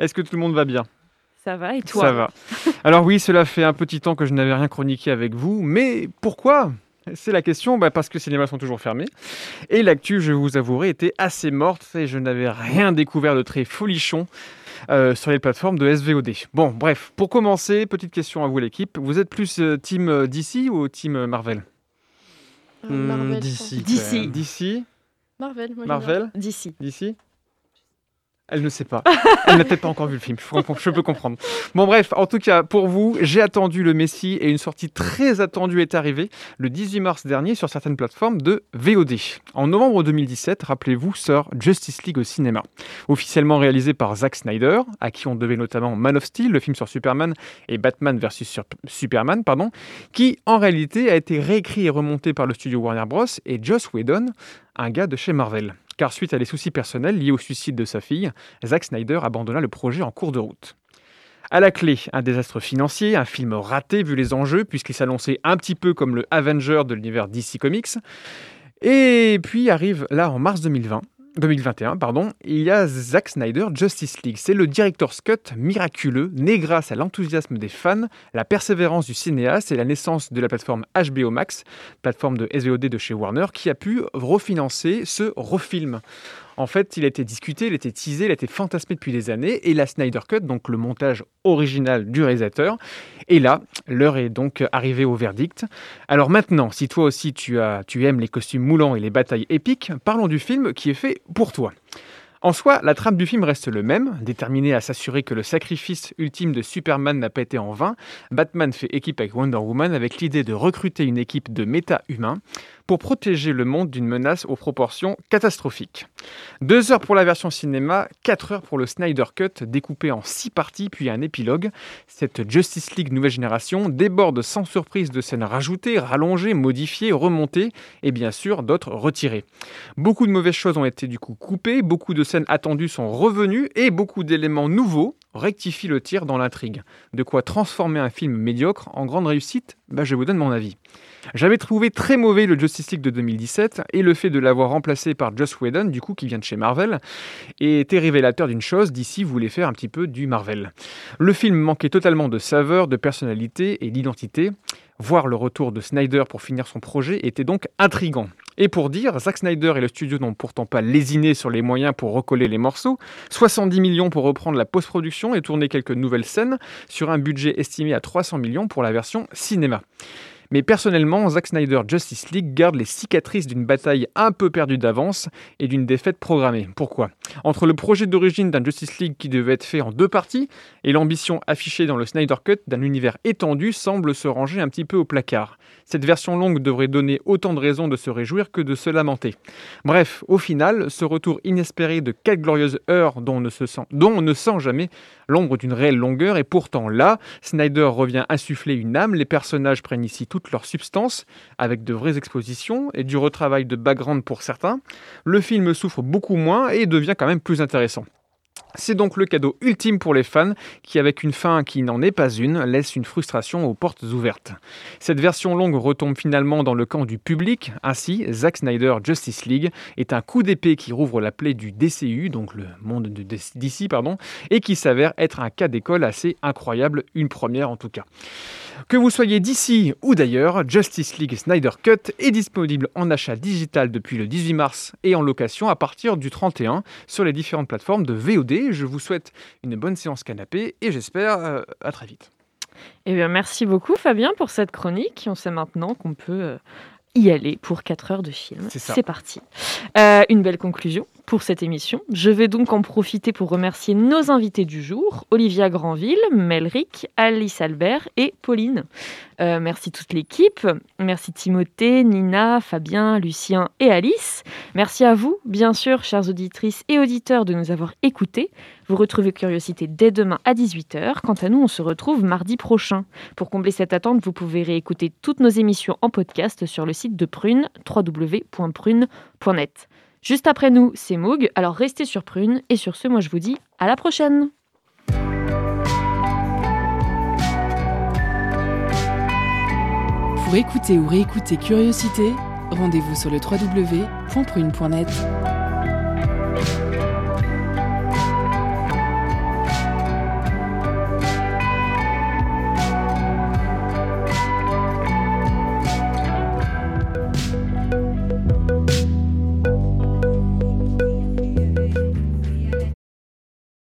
Est-ce que tout le monde va bien?
Ça va et toi?
Ça va. Alors oui, cela fait un petit temps que je n'avais rien chroniqué avec vous, mais pourquoi? C'est la question, bah, parce que les cinémas sont toujours fermés. Et l'actu, je vous avouerai, était assez morte et je n'avais rien découvert de très folichon euh, sur les plateformes de SVOD. Bon, bref, pour commencer, petite question à vous l'équipe. Vous êtes plus euh, team euh, DC ou team Marvel?
Marvel,
DC.
DC.
DC
Marvel, moi,
Marvel?
D'ici.
DC Elle ne sait pas. Elle n'a peut-être pas encore vu le film. Je, peux comprendre. Bon, bref, en tout cas, pour vous, j'ai attendu le Messie et une sortie très attendue est arrivée le 18 mars dernier sur certaines plateformes de VOD. En novembre 2017, rappelez-vous, sort Justice League au cinéma. Officiellement réalisé par Zack Snyder, à qui on devait notamment Man of Steel, le film sur Superman, et Batman vs Superman, pardon, qui en réalité a été réécrit et remonté par le studio Warner Bros. et Joss Whedon, un gars de chez Marvel. Car suite à des soucis personnels liés au suicide de sa fille, Zack Snyder abandonna le projet en cours de route. À la clé, un désastre financier, un film raté vu les enjeux, puisqu'il s'annonçait un petit peu comme le Avenger de l'univers DC Comics. Et puis arrive là en mars 2020. 2021, pardon, il y a Zack Snyder Justice League. C'est le director's cut miraculeux, né grâce à l'enthousiasme des fans, la persévérance du cinéaste et la naissance de la plateforme HBO Max, plateforme de SVOD de chez Warner, qui a pu refinancer ce refilm. En fait, il a été discuté, il a été teasé, il a été fantasmé depuis des années, et la Snyder Cut, donc le montage original du réalisateur, et là, l'heure est donc arrivée au verdict. Alors maintenant, si toi aussi tu, aimes les costumes moulants et les batailles épiques, parlons du film qui est fait pour toi. En soi, la trame du film reste le même, déterminée à s'assurer que le sacrifice ultime de Superman n'a pas été en vain. Batman fait équipe avec Wonder Woman avec l'idée de recruter une équipe de méta-humains pour protéger le monde d'une menace aux proportions catastrophiques. Deux heures pour la version cinéma, quatre heures pour le Snyder Cut, découpé en six parties puis un épilogue. Cette Justice League nouvelle génération déborde sans surprise de scènes rajoutées, rallongées, modifiées, remontées et bien sûr d'autres retirées. Beaucoup de mauvaises choses ont été du coup coupées, beaucoup de scènes attendues sont revenues et beaucoup d'éléments nouveaux rectifient le tir dans l'intrigue. De quoi transformer un film médiocre en grande réussite? Bah, Je vous donne mon avis. J'avais trouvé très mauvais le Justice League de 2017 et le fait de l'avoir remplacé par Joss Whedon, du coup, qui vient de chez Marvel, était révélateur d'une chose, d'ici voulait faire un petit peu du Marvel. Le film manquait totalement de saveur, de personnalité et d'identité. Voir le retour de Snyder pour finir son projet était donc intrigant. Et pour dire, Zack Snyder et le studio n'ont pourtant pas lésiné sur les moyens pour recoller les morceaux. 70 millions pour reprendre la post-production et tourner quelques nouvelles scènes sur un budget estimé à 300 millions pour la version cinéma. Mais personnellement, Zack Snyder Justice League garde les cicatrices d'une bataille un peu perdue d'avance et d'une défaite programmée. Pourquoi? Entre le projet d'origine d'un Justice League qui devait être fait en deux parties et l'ambition affichée dans le Snyder Cut d'un univers étendu semble se ranger un petit peu au placard. Cette version longue devrait donner autant de raisons de se réjouir que de se lamenter. Bref, au final, ce retour inespéré de quatre glorieuses heures dont on ne, se sent, dont on ne sent jamais l'ombre d'une réelle longueur et pourtant là, Snyder revient insuffler une âme, les personnages prennent ici leur substance avec de vraies expositions et du retravail de background pour certains. Le film souffre beaucoup moins et devient quand même plus intéressant. C'est donc le cadeau ultime pour les fans qui, avec une fin qui n'en est pas une, laisse une frustration aux portes ouvertes. Cette version longue retombe finalement dans le camp du public. Ainsi, Zack Snyder Justice League est un coup d'épée qui rouvre la plaie du DCU, donc le monde de DC, pardon, et qui s'avère être un cas d'école assez incroyable, une première en tout cas. Que vous soyez d'ici ou d'ailleurs, Justice League Snyder Cut est disponible en achat digital depuis le 18 mars et en location à partir du 31 sur les différentes plateformes de VOD. Je vous souhaite une bonne séance canapé et j'espère euh, à très vite.
Eh bien, merci beaucoup Fabien pour cette chronique. On sait maintenant qu'on peut euh, y aller pour 4 heures de film.
C'est
parti. Euh, une belle conclusion. Pour cette émission. Je vais donc en profiter pour remercier nos invités du jour, Olivia Granville, Melric, Alice Albert et Pauline. Euh, merci toute l'équipe. Merci Timothée, Nina, Fabien, Lucien et Alice. Merci à vous, bien sûr, chères auditrices et auditeurs, de nous avoir écoutés. Vous retrouvez Curiosité dès demain à 18h. Quant à nous, on se retrouve mardi prochain. Pour combler cette attente, vous pouvez réécouter toutes nos émissions en podcast sur le site de Prune, www.prune.net. Juste après nous, c'est Moog, alors restez sur Prune. Et sur ce, moi je vous dis à la prochaine
Pour écouter ou réécouter Curiosité, rendez-vous sur le www.prune.net.